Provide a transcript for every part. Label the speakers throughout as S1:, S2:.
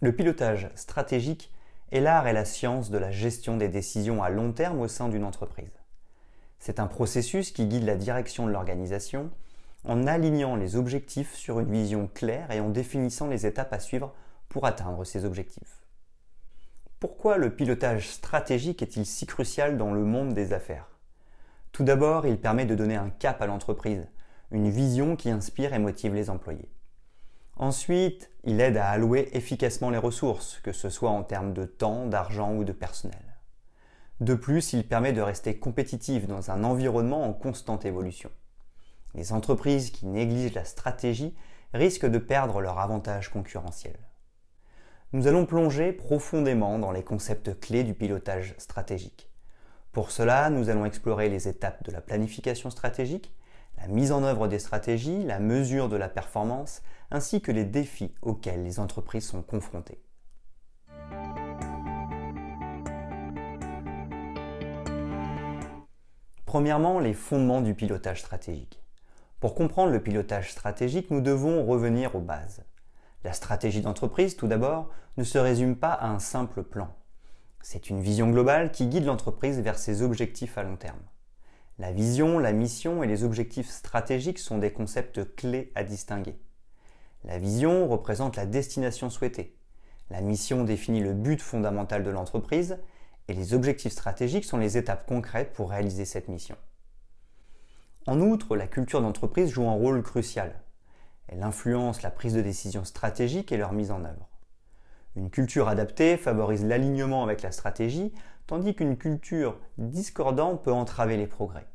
S1: Le pilotage stratégique est l'art et la science de la gestion des décisions à long terme au sein d'une entreprise. C'est un processus qui guide la direction de l'organisation en alignant les objectifs sur une vision claire et en définissant les étapes à suivre pour atteindre ces objectifs. Pourquoi le pilotage stratégique est-il si crucial dans le monde des affaires? Tout d'abord, il permet de donner un cap à l'entreprise, une vision qui inspire et motive les employés. Ensuite, il aide à allouer efficacement les ressources, que ce soit en termes de temps, d'argent ou de personnel. De plus, il permet de rester compétitif dans un environnement en constante évolution. Les entreprises qui négligent la stratégie risquent de perdre leur avantage concurrentiel. Nous allons plonger profondément dans les concepts clés du pilotage stratégique. Pour cela, nous allons explorer les étapes de la planification stratégique, la mise en œuvre des stratégies, la mesure de la performance, ainsi que les défis auxquels les entreprises sont confrontées. Premièrement, les fondements du pilotage stratégique. Pour comprendre le pilotage stratégique, nous devons revenir aux bases. La stratégie d'entreprise, tout d'abord, ne se résume pas à un simple plan. C'est une vision globale qui guide l'entreprise vers ses objectifs à long terme. La vision, la mission et les objectifs stratégiques sont des concepts clés à distinguer. La vision représente la destination souhaitée. La mission définit le but fondamental de l'entreprise et les objectifs stratégiques sont les étapes concrètes pour réaliser cette mission. En outre, la culture d'entreprise joue un rôle crucial. Elle influence la prise de décision stratégique et leur mise en œuvre. Une culture adaptée favorise l'alignement avec la stratégie tandis qu'une culture discordante peut entraver les progrès.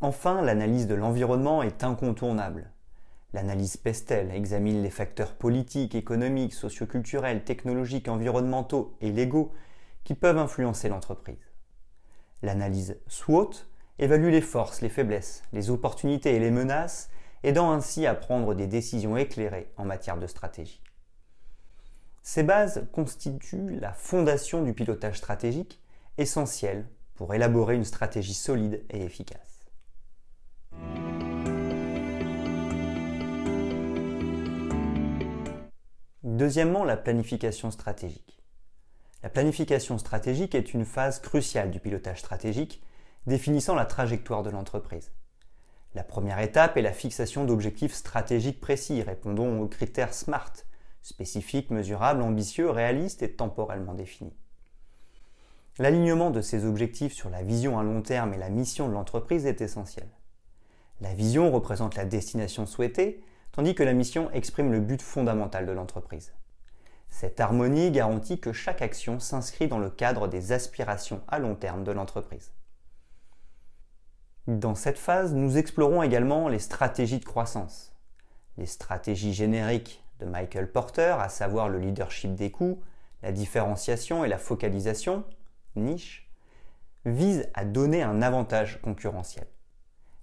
S1: Enfin, l'analyse de l'environnement est incontournable. L'analyse Pestel examine les facteurs politiques, économiques, socioculturels, technologiques, environnementaux et légaux qui peuvent influencer l'entreprise. L'analyse SWOT évalue les forces, les faiblesses, les opportunités et les menaces, aidant ainsi à prendre des décisions éclairées en matière de stratégie. Ces bases constituent la fondation du pilotage stratégique, essentielle pour élaborer une stratégie solide et efficace. Deuxièmement, la planification stratégique. La planification stratégique est une phase cruciale du pilotage stratégique, définissant la trajectoire de l'entreprise. La première étape est la fixation d'objectifs stratégiques précis répondant aux critères SMART, spécifique, mesurable, ambitieux, réaliste et temporellement défini. L'alignement de ces objectifs sur la vision à long terme et la mission de l'entreprise est essentiel. La vision représente la destination souhaitée, tandis que la mission exprime le but fondamental de l'entreprise. Cette harmonie garantit que chaque action s'inscrit dans le cadre des aspirations à long terme de l'entreprise. Dans cette phase, nous explorons également les stratégies de croissance. Les stratégies génériques de Michael Porter, à savoir le leadership des coûts, la différenciation et la focalisation, niche, vise à donner un avantage concurrentiel.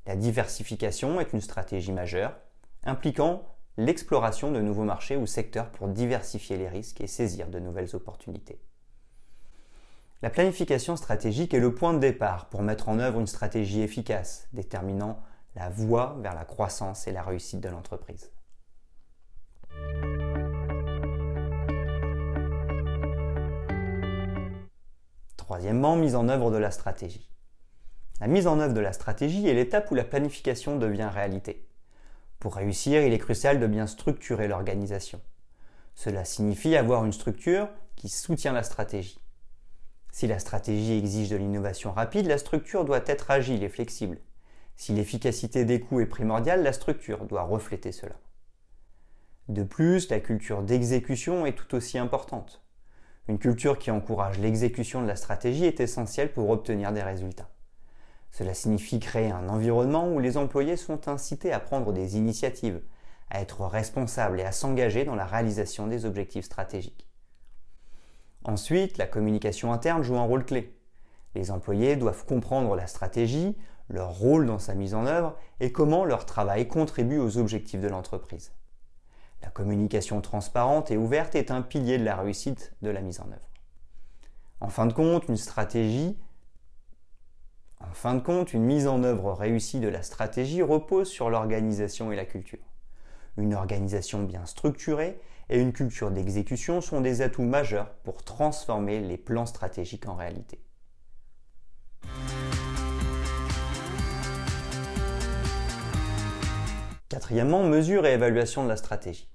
S1: La diversification est une stratégie majeure, impliquant l'exploration de nouveaux marchés ou secteurs pour diversifier les risques et saisir de nouvelles opportunités. La planification stratégique est le point de départ pour mettre en œuvre une stratégie efficace, déterminant la voie vers la croissance et la réussite de l'entreprise. Troisièmement, mise en œuvre de la stratégie. La mise en œuvre de la stratégie est l'étape où la planification devient réalité. Pour réussir, il est crucial de bien structurer l'organisation. Cela signifie avoir une structure qui soutient la stratégie. Si la stratégie exige de l'innovation rapide, la structure doit être agile et flexible. Si l'efficacité des coûts est primordiale, la structure doit refléter cela. De plus, la culture d'exécution est tout aussi importante. Une culture qui encourage l'exécution de la stratégie est essentielle pour obtenir des résultats. Cela signifie créer un environnement où les employés sont incités à prendre des initiatives, à être responsables et à s'engager dans la réalisation des objectifs stratégiques. Ensuite, la communication interne joue un rôle clé. Les employés doivent comprendre la stratégie, leur rôle dans sa mise en œuvre et comment leur travail contribue aux objectifs de l'entreprise. La communication transparente et ouverte est un pilier de la réussite de la mise en œuvre. En fin de compte, une stratégie en fin de compte, une mise en œuvre réussie de la stratégie repose sur l'organisation et la culture. Une organisation bien structurée et une culture d'exécution sont des atouts majeurs pour transformer les plans stratégiques en réalité. Quatrièmement, mesure et évaluation de la stratégie.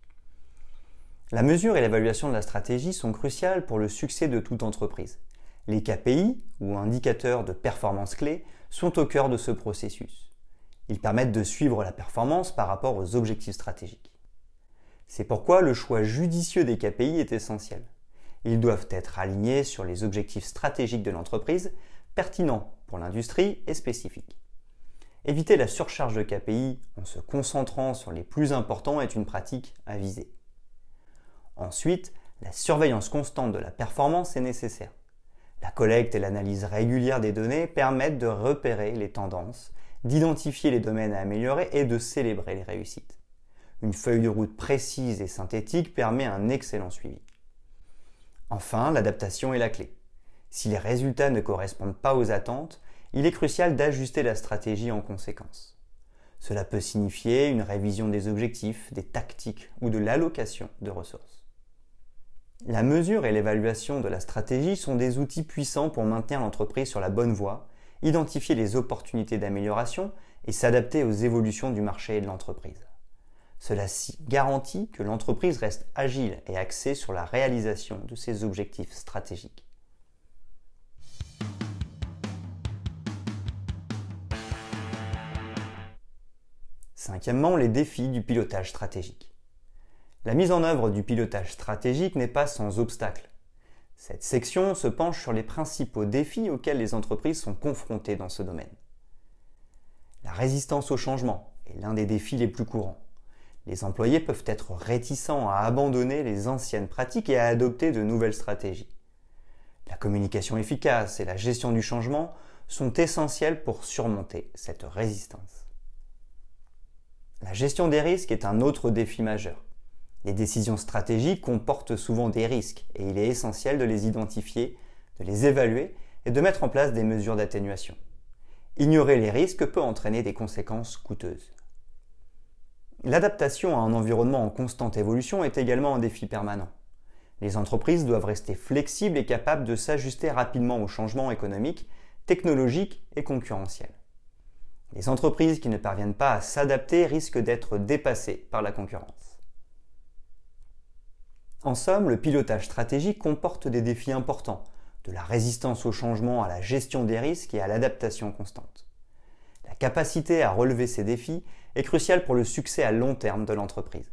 S1: La mesure et l'évaluation de la stratégie sont cruciales pour le succès de toute entreprise. Les KPI, ou indicateurs de performance clés, sont au cœur de ce processus. Ils permettent de suivre la performance par rapport aux objectifs stratégiques. C'est pourquoi le choix judicieux des KPI est essentiel. Ils doivent être alignés sur les objectifs stratégiques de l'entreprise, pertinents pour l'industrie et spécifiques. Éviter la surcharge de KPI en se concentrant sur les plus importants est une pratique à viser. Ensuite, la surveillance constante de la performance est nécessaire. La collecte et l'analyse régulière des données permettent de repérer les tendances, d'identifier les domaines à améliorer et de célébrer les réussites. Une feuille de route précise et synthétique permet un excellent suivi. Enfin, l'adaptation est la clé. Si les résultats ne correspondent pas aux attentes, il est crucial d'ajuster la stratégie en conséquence. Cela peut signifier une révision des objectifs, des tactiques ou de l'allocation de ressources. La mesure et l'évaluation de la stratégie sont des outils puissants pour maintenir l'entreprise sur la bonne voie, identifier les opportunités d'amélioration et s'adapter aux évolutions du marché et de l'entreprise. Cela garantit que l'entreprise reste agile et axée sur la réalisation de ses objectifs stratégiques. Cinquièmement, les défis du pilotage stratégique. La mise en œuvre du pilotage stratégique n'est pas sans obstacle. Cette section se penche sur les principaux défis auxquels les entreprises sont confrontées dans ce domaine. La résistance au changement est l'un des défis les plus courants. Les employés peuvent être réticents à abandonner les anciennes pratiques et à adopter de nouvelles stratégies. La communication efficace et la gestion du changement sont essentielles pour surmonter cette résistance. La gestion des risques est un autre défi majeur. Les décisions stratégiques comportent souvent des risques et il est essentiel de les identifier, de les évaluer et de mettre en place des mesures d'atténuation. Ignorer les risques peut entraîner des conséquences coûteuses. L'adaptation à un environnement en constante évolution est également un défi permanent. Les entreprises doivent rester flexibles et capables de s'ajuster rapidement aux changements économiques, technologiques et concurrentiels. Les entreprises qui ne parviennent pas à s'adapter risquent d'être dépassées par la concurrence. En somme, le pilotage stratégique comporte des défis importants, de la résistance au changement à la gestion des risques et à l'adaptation constante. La capacité à relever ces défis est cruciale pour le succès à long terme de l'entreprise.